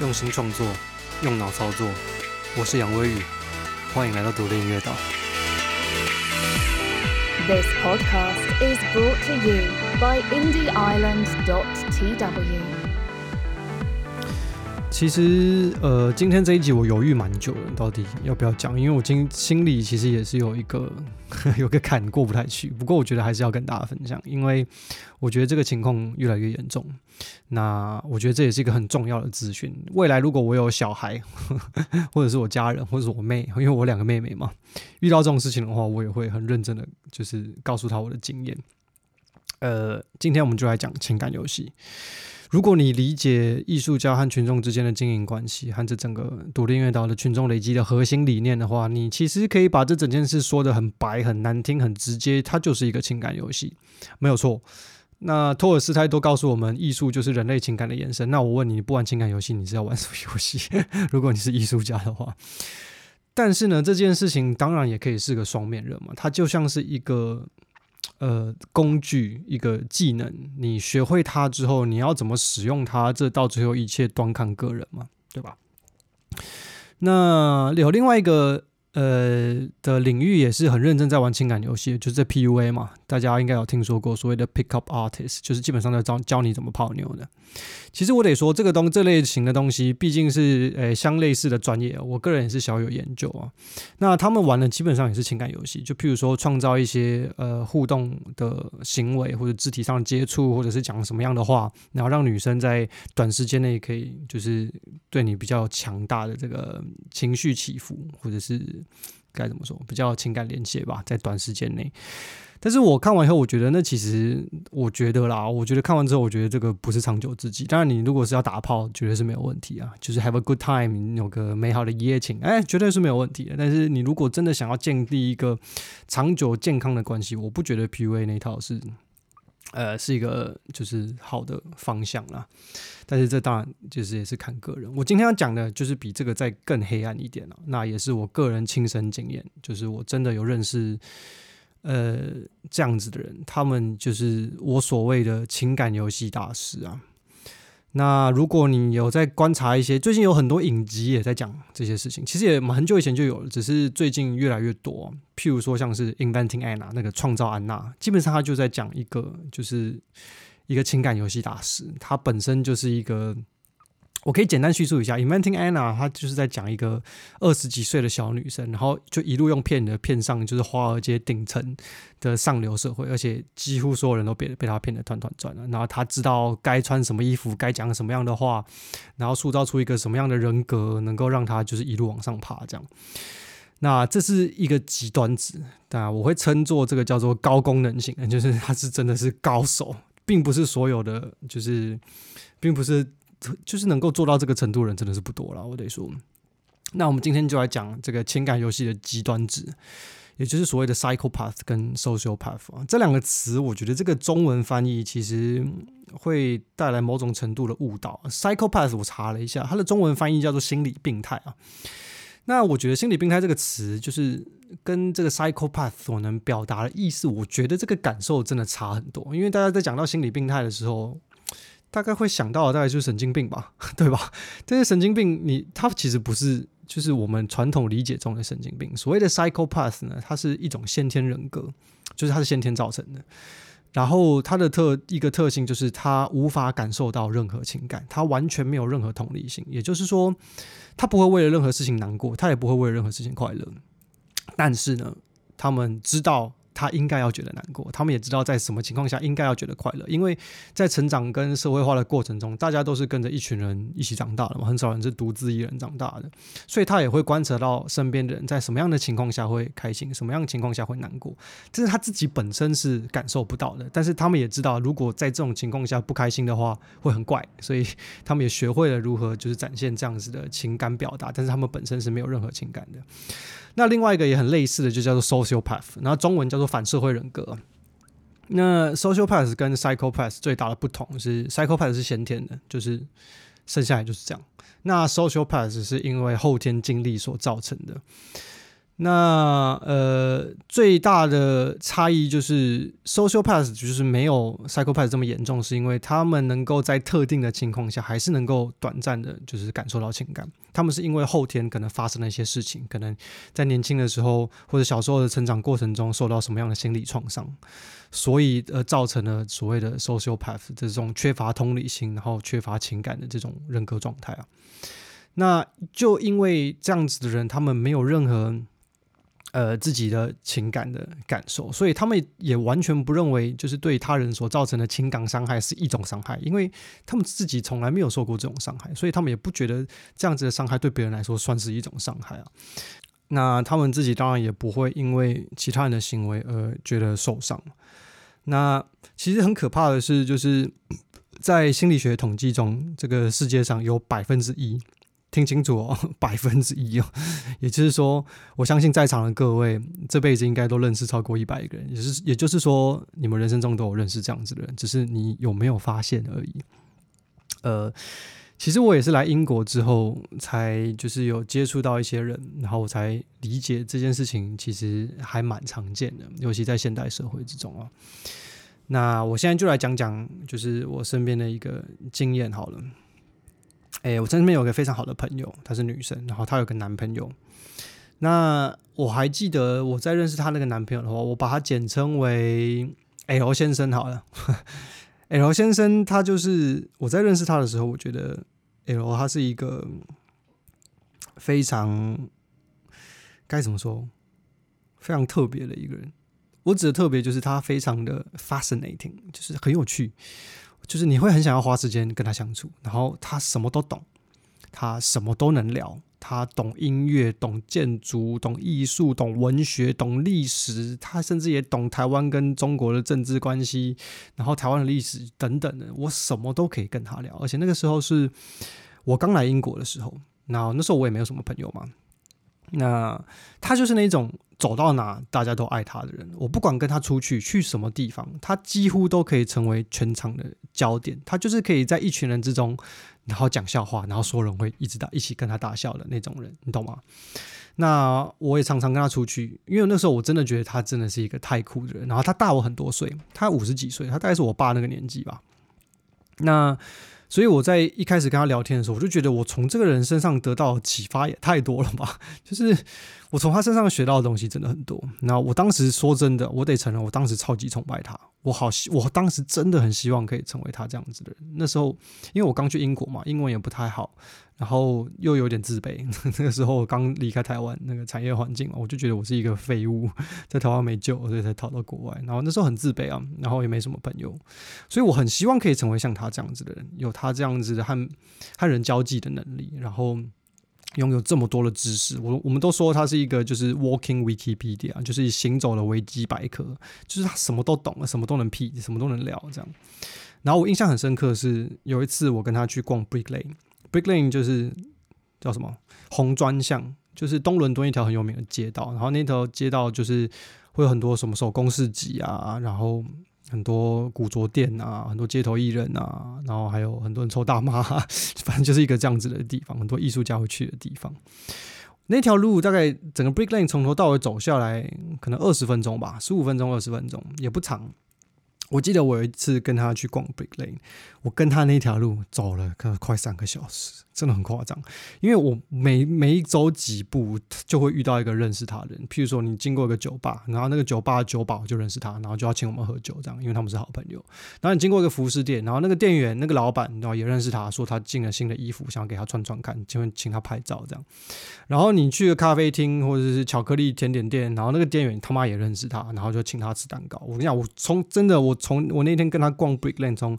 用心创作，用脑操作。我是杨威宇，欢迎来到独立音乐岛。This podcast is brought to you by indieisland.tw。其实，呃，今天这一集我犹豫蛮久了，到底要不要讲？因为我今心里其实也是有一个 有个坎过不太去。不过我觉得还是要跟大家分享，因为我觉得这个情况越来越严重。那我觉得这也是一个很重要的资讯。未来如果我有小孩，或者是我家人，或者是我妹，因为我两个妹妹嘛，遇到这种事情的话，我也会很认真的，就是告诉她我的经验。呃，今天我们就来讲情感游戏。如果你理解艺术家和群众之间的经营关系，和这整个独立音乐岛的群众累积的核心理念的话，你其实可以把这整件事说得很白、很难听、很直接，它就是一个情感游戏，没有错。那托尔斯泰都告诉我们，艺术就是人类情感的延伸。那我问你，你不玩情感游戏，你是要玩什么游戏？如果你是艺术家的话，但是呢，这件事情当然也可以是个双面人嘛，它就像是一个。呃，工具一个技能，你学会它之后，你要怎么使用它？这到最后一切端看个人嘛，对吧？那有另外一个。呃的领域也是很认真在玩情感游戏，就是 PUA 嘛，大家应该有听说过所谓的 Pick Up Artist，就是基本上在教教你怎么泡妞的。其实我得说，这个东这类型的东西毕竟是呃相类似的专业，我个人也是小有研究啊。那他们玩的基本上也是情感游戏，就譬如说创造一些呃互动的行为，或者肢体上的接触，或者是讲什么样的话，然后让女生在短时间内可以就是对你比较强大的这个情绪起伏，或者是。该怎么说？比较情感连接吧，在短时间内。但是我看完以后，我觉得那其实，我觉得啦，我觉得看完之后，我觉得这个不是长久之计。当然，你如果是要打炮，绝对是没有问题啊，就是 have a good time，有个美好的一夜情，哎，绝对是没有问题的。但是你如果真的想要建立一个长久健康的关系，我不觉得 PUA 那套是。呃，是一个就是好的方向啦，但是这当然就是也是看个人。我今天要讲的就是比这个再更黑暗一点了，那也是我个人亲身经验，就是我真的有认识呃这样子的人，他们就是我所谓的情感游戏大师啊。那如果你有在观察一些，最近有很多影集也在讲这些事情，其实也很久以前就有了，只是最近越来越多。譬如说像是《Inventing Anna》那个创造安娜，基本上他就在讲一个，就是一个情感游戏大师，他本身就是一个。我可以简单叙述一下，《Inventing Anna》它就是在讲一个二十几岁的小女生，然后就一路用骗的骗上，就是华尔街顶层的上流社会，而且几乎所有人都被被她骗得团团转了。然后她知道该穿什么衣服，该讲什么样的话，然后塑造出一个什么样的人格，能够让她就是一路往上爬。这样，那这是一个极端值，当然我会称作这个叫做高功能型，就是他是真的是高手，并不是所有的，就是并不是。就是能够做到这个程度的人真的是不多了，我得说。那我们今天就来讲这个情感游戏的极端值，也就是所谓的 psychopath 跟 sociopath 啊，这两个词，我觉得这个中文翻译其实会带来某种程度的误导。psychopath 我查了一下，它的中文翻译叫做心理病态啊。那我觉得心理病态这个词，就是跟这个 psychopath 所能表达的意思，我觉得这个感受真的差很多。因为大家在讲到心理病态的时候，大概会想到的大概就是神经病吧，对吧？但是神经病你，你它其实不是就是我们传统理解中的神经病。所谓的 psychopath 呢，它是一种先天人格，就是它是先天造成的。然后它的特一个特性就是它无法感受到任何情感，它完全没有任何同理心。也就是说，它不会为了任何事情难过，它也不会为了任何事情快乐。但是呢，他们知道。他应该要觉得难过，他们也知道在什么情况下应该要觉得快乐，因为在成长跟社会化的过程中，大家都是跟着一群人一起长大的嘛，很少人是独自一人长大的，所以他也会观察到身边的人在什么样的情况下会开心，什么样的情况下会难过，这是他自己本身是感受不到的，但是他们也知道，如果在这种情况下不开心的话会很怪，所以 他们也学会了如何就是展现这样子的情感表达，但是他们本身是没有任何情感的。那另外一个也很类似的，就叫做 sociopath，然后中文叫做反社会人格。那 sociopath 跟 psychopath 最大的不同是，psychopath 是先天的，就是生下来就是这样。那 sociopath 是因为后天经历所造成的。那呃，最大的差异就是 social path 就是没有 psychopath 这么严重，是因为他们能够在特定的情况下，还是能够短暂的，就是感受到情感。他们是因为后天可能发生了一些事情，可能在年轻的时候或者小时候的成长过程中受到什么样的心理创伤，所以呃造成了所谓的 social path 这种缺乏同理心，然后缺乏情感的这种人格状态啊。那就因为这样子的人，他们没有任何。呃，自己的情感的感受，所以他们也完全不认为，就是对他人所造成的情感伤害是一种伤害，因为他们自己从来没有受过这种伤害，所以他们也不觉得这样子的伤害对别人来说算是一种伤害啊。那他们自己当然也不会因为其他人的行为而觉得受伤。那其实很可怕的是，就是在心理学统计中，这个世界上有百分之一。听清楚哦，百分之一哦，也就是说，我相信在场的各位这辈子应该都认识超过一百个人，也是，也就是说，你们人生中都有认识这样子的人，只是你有没有发现而已。呃，其实我也是来英国之后，才就是有接触到一些人，然后我才理解这件事情其实还蛮常见的，尤其在现代社会之中啊。那我现在就来讲讲，就是我身边的一个经验好了。哎、我身边有个非常好的朋友，她是女生，然后她有个男朋友。那我还记得我在认识她那个男朋友的话，我把他简称为 L 先生好了。L 先生他就是我在认识他的时候，我觉得 L 他是一个非常该怎么说，非常特别的一个人。我指的特别就是他非常的 fascinating，就是很有趣。就是你会很想要花时间跟他相处，然后他什么都懂，他什么都能聊，他懂音乐、懂建筑、懂艺术、懂文学、懂历史，他甚至也懂台湾跟中国的政治关系，然后台湾的历史等等的，我什么都可以跟他聊。而且那个时候是我刚来英国的时候，然后那时候我也没有什么朋友嘛，那他就是那种。走到哪大家都爱他的人，我不管跟他出去去什么地方，他几乎都可以成为全场的焦点。他就是可以在一群人之中，然后讲笑话，然后所有人会一直大一起跟他大笑的那种人，你懂吗？那我也常常跟他出去，因为那时候我真的觉得他真的是一个太酷的人。然后他大我很多岁，他五十几岁，他大概是我爸那个年纪吧。那所以我在一开始跟他聊天的时候，我就觉得我从这个人身上得到启发也太多了吧，就是。我从他身上学到的东西真的很多。那我当时说真的，我得承认，我当时超级崇拜他。我好希，我当时真的很希望可以成为他这样子的人。那时候，因为我刚去英国嘛，英文也不太好，然后又有点自卑。那个时候刚离开台湾那个产业环境嘛，我就觉得我是一个废物，在台湾没救，所以才逃到国外。然后那时候很自卑啊，然后也没什么朋友，所以我很希望可以成为像他这样子的人，有他这样子的和和人交际的能力，然后。拥有这么多的知识，我我们都说他是一个就是 walking Wikipedia，就是行走的维基百科，就是他什么都懂，什么都能 P，，什么都能聊这样。然后我印象很深刻是有一次我跟他去逛 Brick Lane，Brick Lane 就是叫什么红砖巷，就是东伦敦一条很有名的街道。然后那条街道就是会有很多什么手工市集啊，然后。很多古着店啊，很多街头艺人啊，然后还有很多人抽大麻，反正就是一个这样子的地方，很多艺术家会去的地方。那条路大概整个 Brick Lane 从头到尾走下来，可能二十分钟吧，十五分钟、二十分钟也不长。我记得我有一次跟他去逛 Brick Lane，我跟他那条路走了可能快三个小时。真的很夸张，因为我每每一走几步就会遇到一个认识他的人，譬如说你经过一个酒吧，然后那个酒吧的酒保就认识他，然后就要请我们喝酒，这样，因为他们是好朋友。然后你经过一个服饰店，然后那个店员那个老板然后也认识他，说他进了新的衣服，想要给他穿穿看，就会请他拍照这样。然后你去个咖啡厅或者是巧克力甜点店，然后那个店员他妈也认识他，然后就请他吃蛋糕。我跟你讲，我从真的我从我那天跟他逛 Brick Lane，从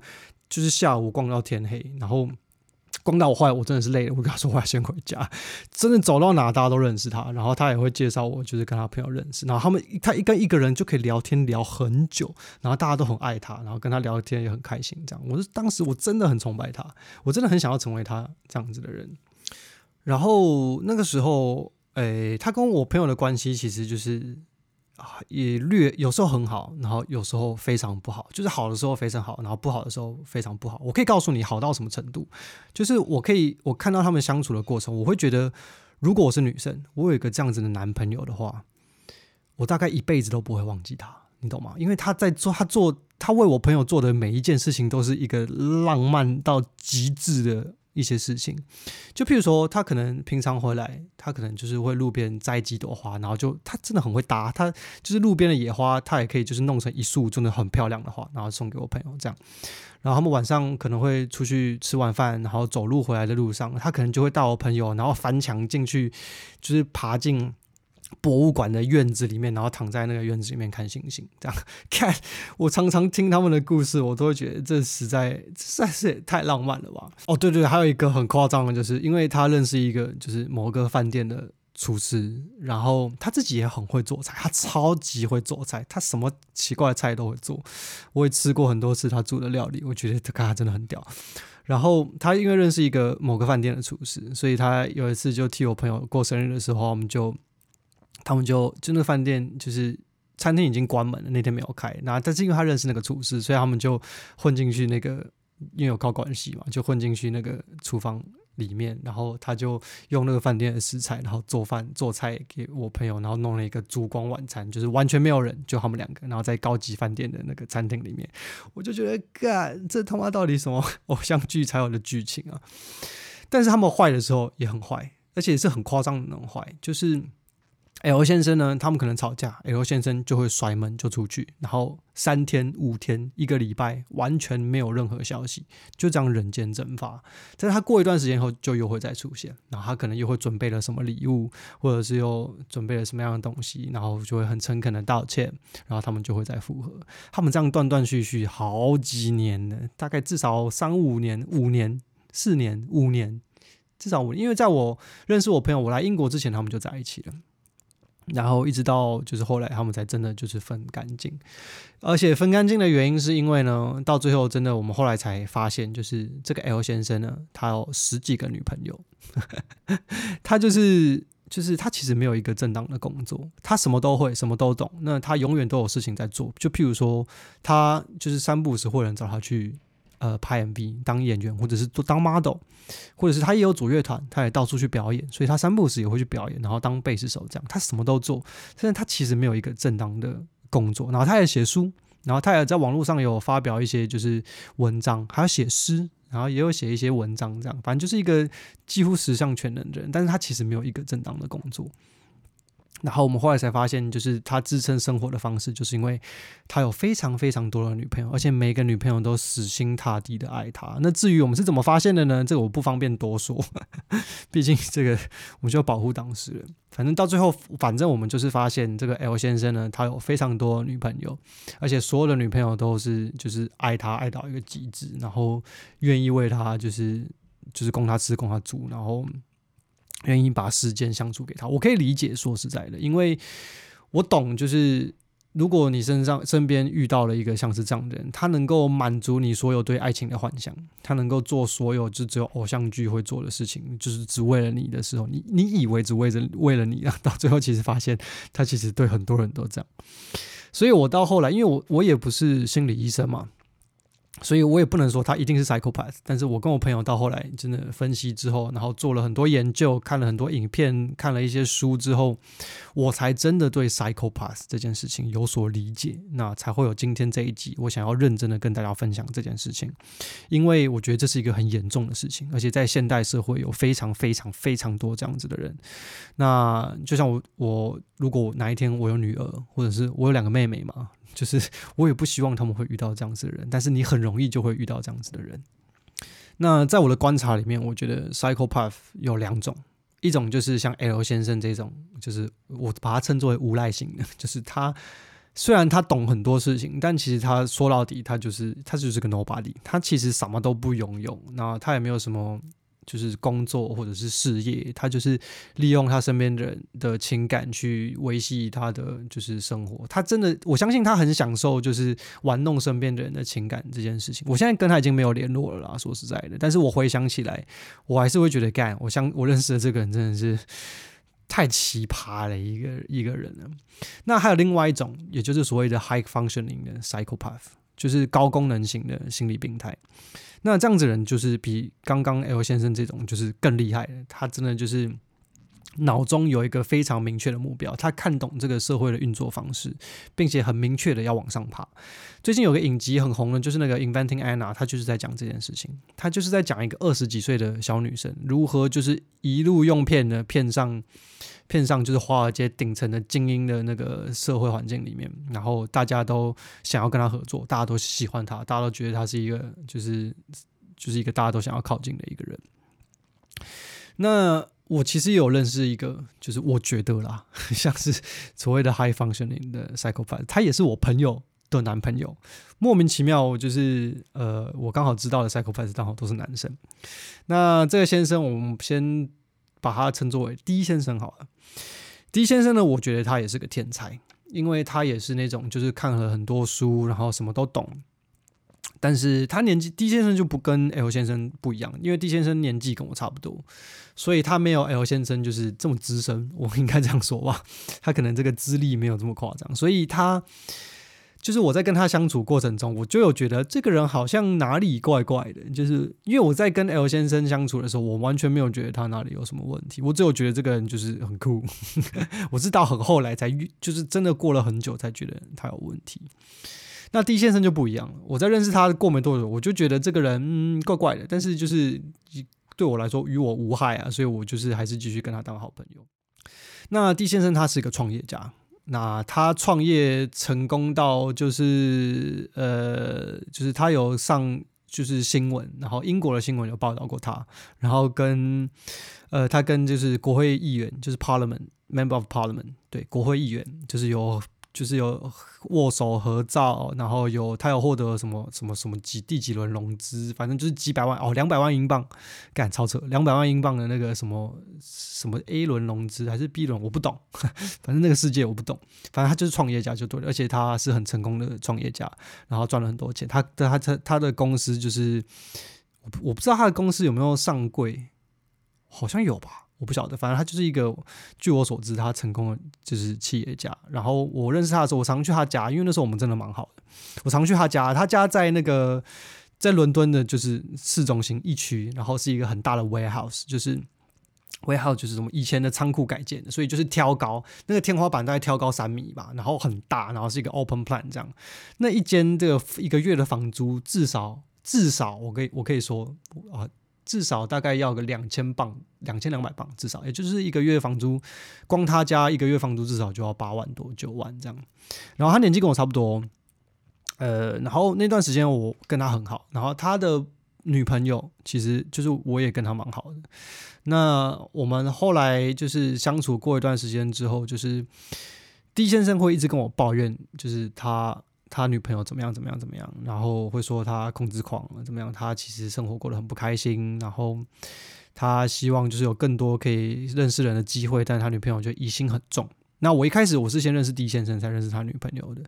就是下午逛到天黑，然后。逛到我后来，我真的是累了。我跟他说，我要先回家。真的走到哪，大家都认识他，然后他也会介绍我，就是跟他朋友认识。然后他们，他一跟一个人就可以聊天聊很久，然后大家都很爱他，然后跟他聊天也很开心。这样，我是当时我真的很崇拜他，我真的很想要成为他这样子的人。然后那个时候，诶，他跟我朋友的关系其实就是。也略有时候很好，然后有时候非常不好，就是好的时候非常好，然后不好的时候非常不好。我可以告诉你好到什么程度，就是我可以我看到他们相处的过程，我会觉得，如果我是女生，我有一个这样子的男朋友的话，我大概一辈子都不会忘记他，你懂吗？因为他在做，他做，他为我朋友做的每一件事情，都是一个浪漫到极致的。一些事情，就譬如说，他可能平常回来，他可能就是会路边摘几朵花，然后就他真的很会搭，他就是路边的野花，他也可以就是弄成一束真的很漂亮的花，然后送给我朋友这样。然后他们晚上可能会出去吃晚饭，然后走路回来的路上，他可能就会带我朋友，然后翻墙进去，就是爬进。博物馆的院子里面，然后躺在那个院子里面看星星，这样 看。我常常听他们的故事，我都会觉得这实在实在是也太浪漫了吧。哦，对对，还有一个很夸张的，就是因为他认识一个就是某个饭店的厨师，然后他自己也很会做菜，他超级会做菜，他什么奇怪的菜都会做。我也吃过很多次他做的料理，我觉得这个他真的很屌。然后他因为认识一个某个饭店的厨师，所以他有一次就替我朋友过生日的时候，我们就。他们就就那个饭店，就是餐厅已经关门了，那天没有开。那但是因为他认识那个厨师，所以他们就混进去那个，因为有靠关系嘛，就混进去那个厨房里面。然后他就用那个饭店的食材，然后做饭做菜给我朋友，然后弄了一个烛光晚餐，就是完全没有人，就他们两个，然后在高级饭店的那个餐厅里面，我就觉得，干这他妈到底什么偶像剧才有的剧情啊？但是他们坏的时候也很坏，而且是很夸张的那种坏，就是。L 先生呢，他们可能吵架，L 先生就会甩门就出去，然后三天五天一个礼拜完全没有任何消息，就这样人间蒸发。但是他过一段时间后就又会再出现，然后他可能又会准备了什么礼物，或者是又准备了什么样的东西，然后就会很诚恳的道歉，然后他们就会再复合。他们这样断断续续好几年呢，大概至少三五年、五年、四年、五年，至少五。因为在我认识我朋友，我来英国之前，他们就在一起了。然后一直到就是后来他们才真的就是分干净，而且分干净的原因是因为呢，到最后真的我们后来才发现，就是这个 L 先生呢，他有十几个女朋友，他就是就是他其实没有一个正当的工作，他什么都会，什么都懂，那他永远都有事情在做，就譬如说他就是三不五时会人找他去。呃，拍 MV 当演员，或者是做当 model，或者是他也有组乐团，他也到处去表演，所以他三不时也会去表演，然后当贝斯手这样，他什么都做。但是他其实没有一个正当的工作，然后他也写书，然后他也在网络上有发表一些就是文章，还要写诗，然后也有写一些文章这样，反正就是一个几乎十项全能的人，但是他其实没有一个正当的工作。然后我们后来才发现，就是他支撑生活的方式，就是因为他有非常非常多的女朋友，而且每个女朋友都死心塌地的爱他。那至于我们是怎么发现的呢？这个我不方便多说，毕竟这个我们就要保护当事人。反正到最后，反正我们就是发现这个 L 先生呢，他有非常多女朋友，而且所有的女朋友都是就是爱他爱到一个极致，然后愿意为他就是就是供他吃供他住，然后。愿意把时间相处给他，我可以理解。说实在的，因为我懂，就是如果你身上身边遇到了一个像是这样的人，他能够满足你所有对爱情的幻想，他能够做所有就只有偶像剧会做的事情，就是只为了你的时候，你你以为只为着为了你啊，到最后其实发现他其实对很多人都这样。所以我到后来，因为我我也不是心理医生嘛。所以我也不能说他一定是 psychopath，但是我跟我朋友到后来真的分析之后，然后做了很多研究，看了很多影片，看了一些书之后，我才真的对 psychopath 这件事情有所理解，那才会有今天这一集，我想要认真的跟大家分享这件事情，因为我觉得这是一个很严重的事情，而且在现代社会有非常非常非常多这样子的人，那就像我我如果哪一天我有女儿，或者是我有两个妹妹嘛。就是 我也不希望他们会遇到这样子的人，但是你很容易就会遇到这样子的人。那在我的观察里面，我觉得 psychopath 有两种，一种就是像 L 先生这种，就是我把它称作为无赖型的，就是他虽然他懂很多事情，但其实他说到底，他就是他就是个 nobody，他其实什么都不拥有，那他也没有什么。就是工作或者是事业，他就是利用他身边的人的情感去维系他的就是生活。他真的，我相信他很享受就是玩弄身边的人的情感这件事情。我现在跟他已经没有联络了啦，说实在的。但是我回想起来，我还是会觉得干。我相我认识的这个人真的是太奇葩了一个一个人了。那还有另外一种，也就是所谓的 high functioning 的 psychopath，就是高功能型的心理病态。那这样子人就是比刚刚 L 先生这种就是更厉害的，他真的就是脑中有一个非常明确的目标，他看懂这个社会的运作方式，并且很明确的要往上爬。最近有个影集很红的，就是那个《Inventing Anna》，他就是在讲这件事情。他就是在讲一个二十几岁的小女生如何就是一路用骗的骗上片上，就是华尔街顶层的精英的那个社会环境里面，然后大家都想要跟他合作，大家都喜欢他，大家都觉得他是一个就是就是一个大家都想要靠近的一个人。那我其实有认识一个，就是我觉得啦，像是所谓的 high functioning 的 psychopath，他也是我朋友的男朋友。莫名其妙，就是呃，我刚好知道的 psychopath 刚好都是男生。那这个先生，我们先把他称作为 D 先生好了。D 先生呢，我觉得他也是个天才，因为他也是那种就是看了很多书，然后什么都懂。但是他年纪 D 先生就不跟 L 先生不一样，因为 D 先生年纪跟我差不多，所以他没有 L 先生就是这么资深，我应该这样说吧，他可能这个资历没有这么夸张，所以他就是我在跟他相处过程中，我就有觉得这个人好像哪里怪怪的，就是因为我在跟 L 先生相处的时候，我完全没有觉得他哪里有什么问题，我只有觉得这个人就是很酷，我是到很后来才就是真的过了很久才觉得他有问题。那 D 先生就不一样了。我在认识他过没多久，我就觉得这个人怪怪的，但是就是对我来说与我无害啊，所以我就是还是继续跟他当好朋友。那 D 先生他是一个创业家，那他创业成功到就是呃，就是他有上就是新闻，然后英国的新闻有报道过他，然后跟呃他跟就是国会议员就是 Parliament Member of Parliament 对国会议员就是有。就是有握手合照，然后有他有获得什么什么什么几第几轮融资，反正就是几百万哦，两百万英镑，干超车，两百万英镑的那个什么什么 A 轮融资还是 B 轮，我不懂，反正那个世界我不懂，反正他就是创业家就对了，而且他是很成功的创业家，然后赚了很多钱，他的他他他的公司就是我我不知道他的公司有没有上柜，好像有吧。我不晓得，反正他就是一个，据我所知，他成功的就是企业家。然后我认识他的时候，我常去他家，因为那时候我们真的蛮好的。我常去他家，他家在那个在伦敦的，就是市中心一区，然后是一个很大的 warehouse，就是 warehouse 就是什么以前的仓库改建的，所以就是挑高，那个天花板大概挑高三米吧，然后很大，然后是一个 open plan 这样。那一间这个一个月的房租至少至少我可以我可以说啊。至少大概要个两千镑，两千两百镑，至少也就是一个月房租，光他家一个月房租至少就要八万多九万这样。然后他年纪跟我差不多，呃，然后那段时间我跟他很好，然后他的女朋友其实就是我也跟他蛮好的。那我们后来就是相处过一段时间之后，就是 D 先生会一直跟我抱怨，就是他。他女朋友怎么样？怎么样？怎么样？然后会说他控制狂怎么样？他其实生活过得很不开心。然后他希望就是有更多可以认识人的机会，但是他女朋友就疑心很重。那我一开始我是先认识 D 先生，才认识他女朋友的。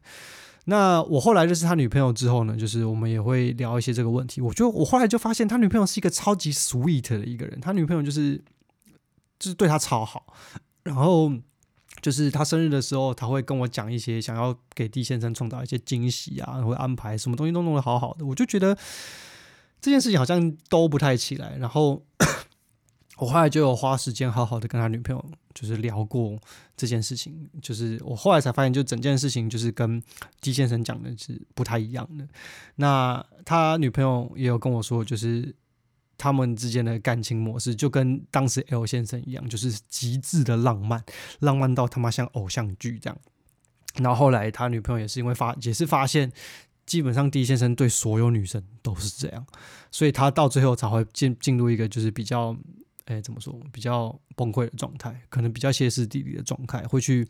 那我后来认识他女朋友之后呢，就是我们也会聊一些这个问题。我就我后来就发现他女朋友是一个超级 sweet 的一个人，他女朋友就是就是对他超好，然后。就是他生日的时候，他会跟我讲一些想要给 D 先生创造一些惊喜啊，会安排什么东西都弄得好好的。我就觉得这件事情好像都不太起来。然后 我后来就有花时间好好的跟他女朋友就是聊过这件事情。就是我后来才发现，就整件事情就是跟 D 先生讲的是不太一样的。那他女朋友也有跟我说，就是。他们之间的感情模式就跟当时 L 先生一样，就是极致的浪漫，浪漫到他妈像偶像剧这样。然后后来他女朋友也是因为发，也是发现，基本上 D 先生对所有女生都是这样，所以他到最后才会进进入一个就是比较，哎，怎么说，比较崩溃的状态，可能比较歇斯底里的状态，会去。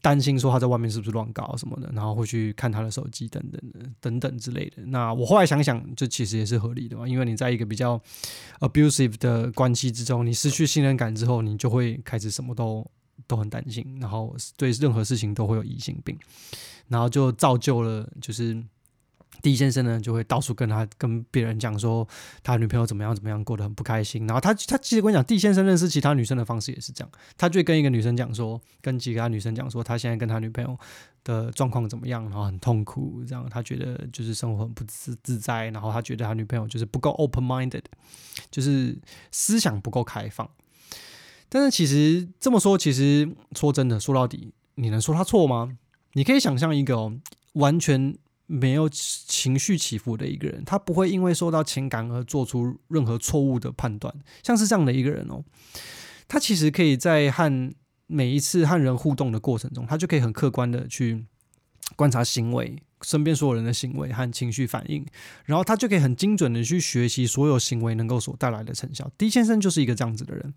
担心说他在外面是不是乱搞什么的，然后会去看他的手机等等的等等之类的。那我后来想想，这其实也是合理的嘛，因为你在一个比较 abusive 的关系之中，你失去信任感之后，你就会开始什么都都很担心，然后对任何事情都会有疑心病，然后就造就了就是。D 先生呢，就会到处跟他跟别人讲说他女朋友怎么样怎么样，过得很不开心。然后他他其实跟你讲，D 先生认识其他女生的方式也是这样，他就会跟一个女生讲说，跟其他女生讲说他现在跟他女朋友的状况怎么样，然后很痛苦，这样他觉得就是生活很不自自在，然后他觉得他女朋友就是不够 open minded，就是思想不够开放。但是其实这么说，其实说真的，说到底，你能说他错吗？你可以想象一个，完全没有情绪起伏的一个人，他不会因为受到情感而做出任何错误的判断。像是这样的一个人哦，他其实可以在和每一次和人互动的过程中，他就可以很客观的去观察行为，身边所有人的行为和情绪反应，然后他就可以很精准的去学习所有行为能够所带来的成效。D 先生就是一个这样子的人，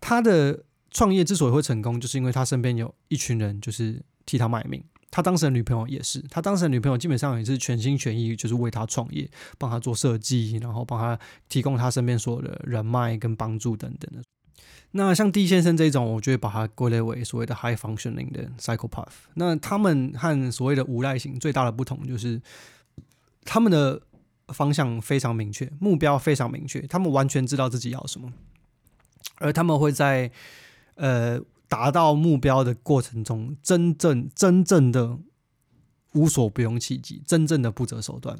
他的创业之所以会成功，就是因为他身边有一群人，就是。替他卖命，他当时的女朋友也是，他当时的女朋友基本上也是全心全意，就是为他创业，帮他做设计，然后帮他提供他身边所有的人脉跟帮助等等的。那像 D 先生这种，我就会把他归类为所谓的 high functioning 的 psychopath。那他们和所谓的无赖型最大的不同就是，他们的方向非常明确，目标非常明确，他们完全知道自己要什么，而他们会在呃。达到目标的过程中，真正真正的无所不用其极，真正的不择手段。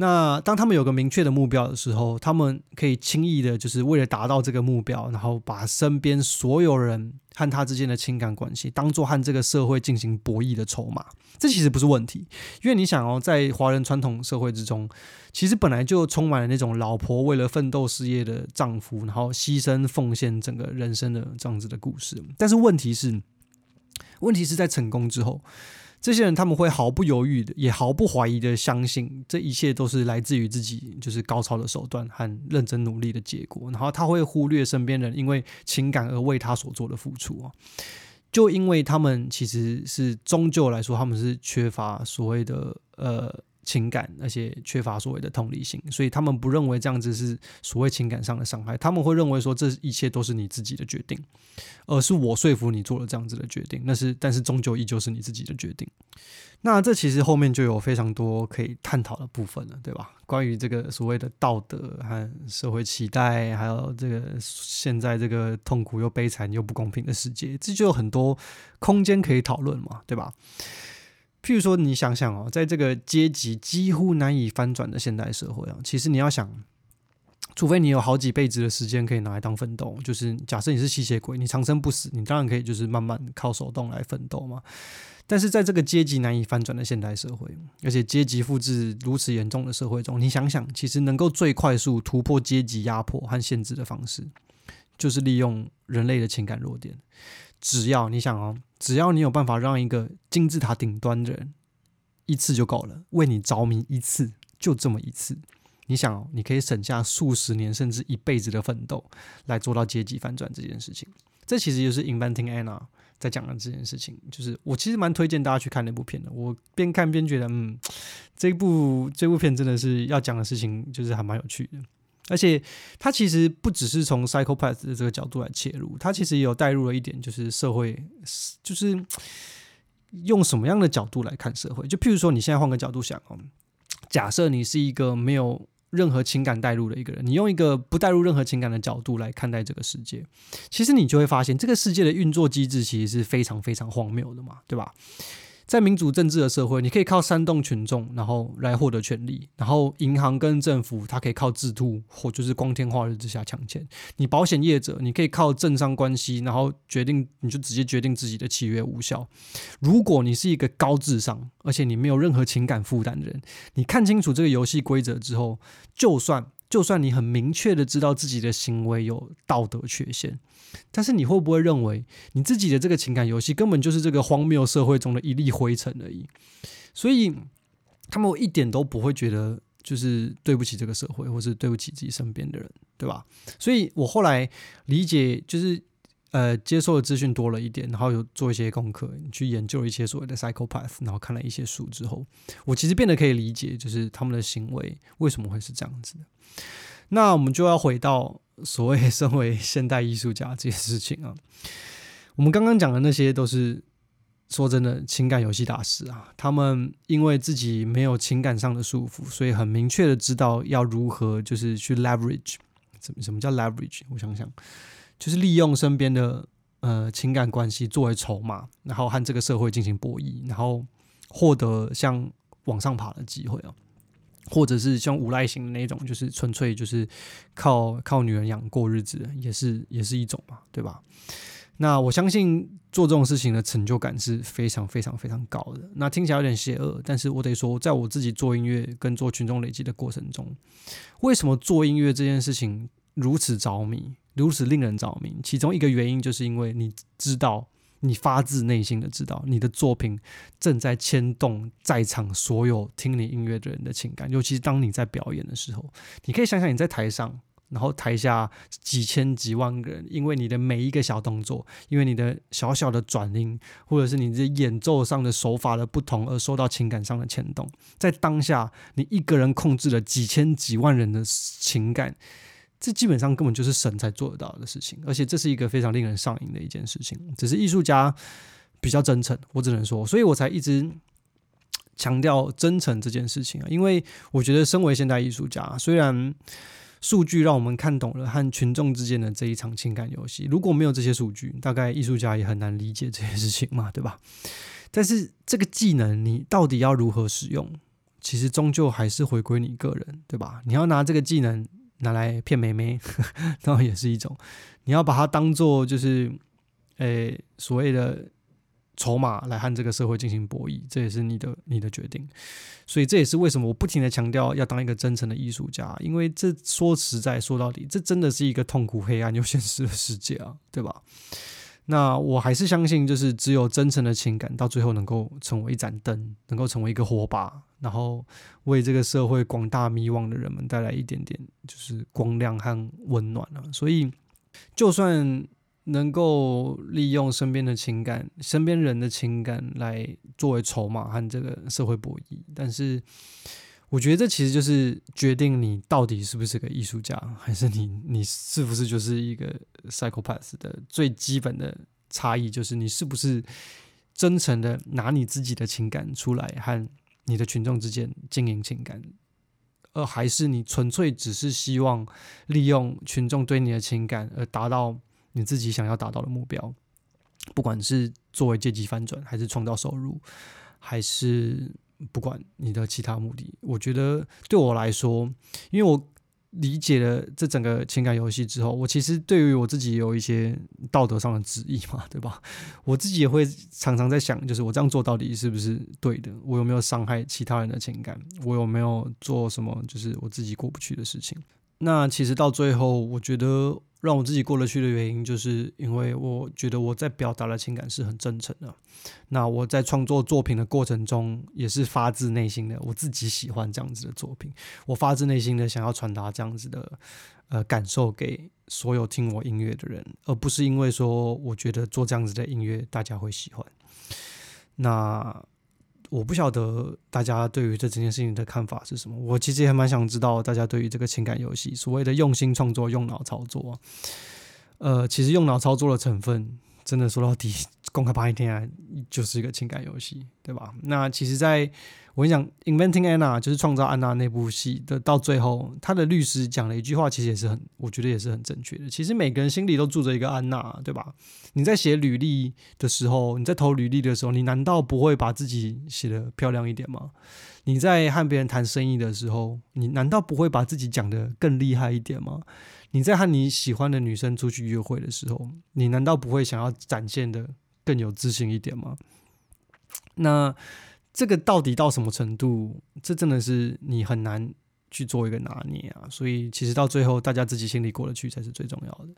那当他们有个明确的目标的时候，他们可以轻易的，就是为了达到这个目标，然后把身边所有人和他之间的情感关系，当做和这个社会进行博弈的筹码。这其实不是问题，因为你想哦，在华人传统社会之中。其实本来就充满了那种老婆为了奋斗事业的丈夫，然后牺牲奉献整个人生的这样子的故事。但是问题是，问题是在成功之后，这些人他们会毫不犹豫的，也毫不怀疑的相信这一切都是来自于自己，就是高超的手段和认真努力的结果。然后他会忽略身边人因为情感而为他所做的付出啊，就因为他们其实是终究来说，他们是缺乏所谓的呃。情感，而且缺乏所谓的同理心，所以他们不认为这样子是所谓情感上的伤害。他们会认为说，这一切都是你自己的决定，而是我说服你做了这样子的决定。那是，但是终究依旧是你自己的决定。那这其实后面就有非常多可以探讨的部分了，对吧？关于这个所谓的道德和社会期待，还有这个现在这个痛苦又悲惨又不公平的世界，这就有很多空间可以讨论嘛，对吧？譬如说，你想想哦，在这个阶级几乎难以翻转的现代社会啊，其实你要想，除非你有好几辈子的时间可以拿来当奋斗，就是假设你是吸血鬼，你长生不死，你当然可以就是慢慢靠手动来奋斗嘛。但是在这个阶级难以翻转的现代社会，而且阶级复制如此严重的社会中，你想想，其实能够最快速突破阶级压迫和限制的方式，就是利用人类的情感弱点。只要你想哦，只要你有办法让一个金字塔顶端的人一次就够了，为你着迷一次，就这么一次，你想哦，你可以省下数十年甚至一辈子的奋斗，来做到阶级反转这件事情。这其实就是 Inventing Anna 在讲的这件事情。就是我其实蛮推荐大家去看那部片的。我边看边觉得，嗯，这部这部片真的是要讲的事情，就是还蛮有趣的。而且他其实不只是从 psychopath 的这个角度来切入，他其实也有带入了一点，就是社会，就是用什么样的角度来看社会。就譬如说，你现在换个角度想哦，假设你是一个没有任何情感带入的一个人，你用一个不带入任何情感的角度来看待这个世界，其实你就会发现，这个世界的运作机制其实是非常非常荒谬的嘛，对吧？在民主政治的社会，你可以靠煽动群众，然后来获得权利。然后银行跟政府，它可以靠制度或就是光天化日之下抢钱。你保险业者，你可以靠政商关系，然后决定你就直接决定自己的契约无效。如果你是一个高智商，而且你没有任何情感负担的人，你看清楚这个游戏规则之后，就算就算你很明确的知道自己的行为有道德缺陷。但是你会不会认为你自己的这个情感游戏根本就是这个荒谬社会中的一粒灰尘而已？所以他们一点都不会觉得就是对不起这个社会，或是对不起自己身边的人，对吧？所以我后来理解，就是呃，接受的资讯多了一点，然后有做一些功课，去研究一些所谓的 psychopath，然后看了一些书之后，我其实变得可以理解，就是他们的行为为什么会是这样子。那我们就要回到。所谓身为现代艺术家这件事情啊，我们刚刚讲的那些都是说真的情感游戏大师啊。他们因为自己没有情感上的束缚，所以很明确的知道要如何就是去 leverage。什么什么叫 leverage？我想想，就是利用身边的呃情感关系作为筹码，然后和这个社会进行博弈，然后获得像往上爬的机会啊。或者是像无赖型的那种，就是纯粹就是靠靠女人养过日子，也是也是一种嘛，对吧？那我相信做这种事情的成就感是非常非常非常高的。那听起来有点邪恶，但是我得说，在我自己做音乐跟做群众累积的过程中，为什么做音乐这件事情如此着迷，如此令人着迷？其中一个原因就是因为你知道。你发自内心的知道，你的作品正在牵动在场所有听你音乐的人的情感，尤其是当你在表演的时候，你可以想想你在台上，然后台下几千几万个人，因为你的每一个小动作，因为你的小小的转音，或者是你这演奏上的手法的不同而受到情感上的牵动，在当下你一个人控制了几千几万人的情感。这基本上根本就是神才做得到的事情，而且这是一个非常令人上瘾的一件事情。只是艺术家比较真诚，我只能说，所以我才一直强调真诚这件事情啊。因为我觉得，身为现代艺术家，虽然数据让我们看懂了和群众之间的这一场情感游戏，如果没有这些数据，大概艺术家也很难理解这些事情嘛，对吧？但是这个技能你到底要如何使用，其实终究还是回归你个人，对吧？你要拿这个技能。拿来骗妹妹，当 然也是一种。你要把它当做就是，诶、所谓的筹码来和这个社会进行博弈，这也是你的你的决定。所以这也是为什么我不停的强调要当一个真诚的艺术家，因为这说实在说到底，这真的是一个痛苦、黑暗又现实的世界啊，对吧？那我还是相信，就是只有真诚的情感，到最后能够成为一盏灯，能够成为一个火把，然后为这个社会广大迷惘的人们带来一点点就是光亮和温暖啊。所以，就算能够利用身边的情感、身边人的情感来作为筹码和这个社会博弈，但是。我觉得这其实就是决定你到底是不是个艺术家，还是你你是不是就是一个 psychopath 的最基本的差异，就是你是不是真诚的拿你自己的情感出来和你的群众之间经营情感，而还是你纯粹只是希望利用群众对你的情感而达到你自己想要达到的目标，不管是作为阶级翻转，还是创造收入，还是。不管你的其他目的，我觉得对我来说，因为我理解了这整个情感游戏之后，我其实对于我自己有一些道德上的质疑嘛，对吧？我自己也会常常在想，就是我这样做到底是不是对的？我有没有伤害其他人的情感？我有没有做什么就是我自己过不去的事情？那其实到最后，我觉得。让我自己过得去的原因，就是因为我觉得我在表达的情感是很真诚的。那我在创作作品的过程中，也是发自内心的，我自己喜欢这样子的作品，我发自内心的想要传达这样子的呃感受给所有听我音乐的人，而不是因为说我觉得做这样子的音乐大家会喜欢。那。我不晓得大家对于这整件事情的看法是什么。我其实也蛮想知道大家对于这个情感游戏所谓的用心创作、用脑操作，呃，其实用脑操作的成分，真的说到底，公开拍一天就是一个情感游戏，对吧？那其实，在我跟你讲，《Inventing Anna》就是创造安娜那部戏的，到最后，他的律师讲了一句话，其实也是很，我觉得也是很正确的。其实每个人心里都住着一个安娜，对吧？你在写履历的时候，你在投履历的时候，你难道不会把自己写得漂亮一点吗？你在和别人谈生意的时候，你难道不会把自己讲得更厉害一点吗？你在和你喜欢的女生出去约会的时候，你难道不会想要展现的更有自信一点吗？那。这个到底到什么程度？这真的是你很难去做一个拿捏啊！所以其实到最后，大家自己心里过得去才是最重要的。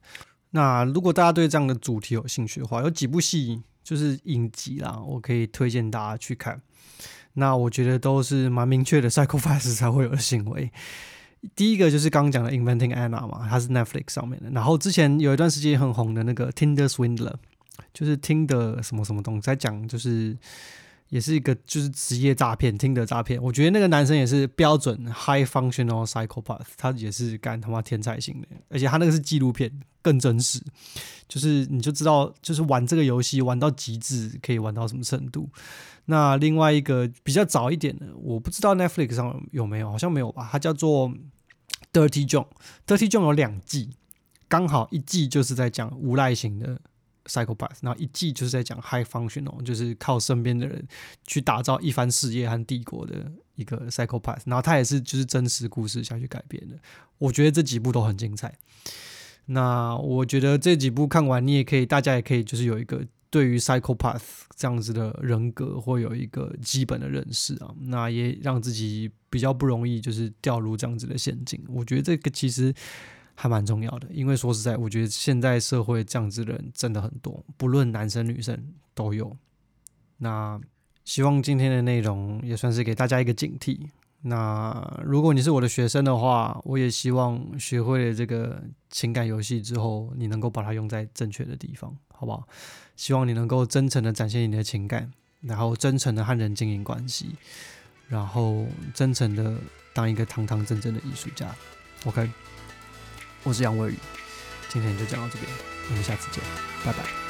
那如果大家对这样的主题有兴趣的话，有几部戏就是影集啦，我可以推荐大家去看。那我觉得都是蛮明确的，psychopath 才会有的行为。第一个就是刚刚讲的《Inventing Anna》嘛，它是 Netflix 上面的。然后之前有一段时间很红的那个《Tinder Swindler》，就是听的什么什么东西，在讲就是。也是一个就是职业诈骗，听的诈骗。我觉得那个男生也是标准 high functional psychopath，他也是干他妈天才型的，而且他那个是纪录片，更真实。就是你就知道，就是玩这个游戏玩到极致，可以玩到什么程度。那另外一个比较早一点的，我不知道 Netflix 上有没有，好像没有吧？它叫做 Dirty John，Dirty John 有两季，刚好一季就是在讲无赖型的 psychopath，然后一季就是在讲 high functional，就是靠身边的人去打造一番事业和帝国的一个 psychopath，然后他也是就是真实故事下去改编的。我觉得这几部都很精彩。那我觉得这几部看完，你也可以，大家也可以就是有一个对于 psychopath 这样子的人格会有一个基本的认识啊，那也让自己比较不容易就是掉入这样子的陷阱。我觉得这个其实。还蛮重要的，因为说实在，我觉得现在社会这样子的人真的很多，不论男生女生都有。那希望今天的内容也算是给大家一个警惕。那如果你是我的学生的话，我也希望学会了这个情感游戏之后，你能够把它用在正确的地方，好不好？希望你能够真诚的展现你的情感，然后真诚的和人经营关系，然后真诚的当一个堂堂正正的艺术家。OK。我是杨伟宇，今天就讲到这边，我们下次见，拜拜。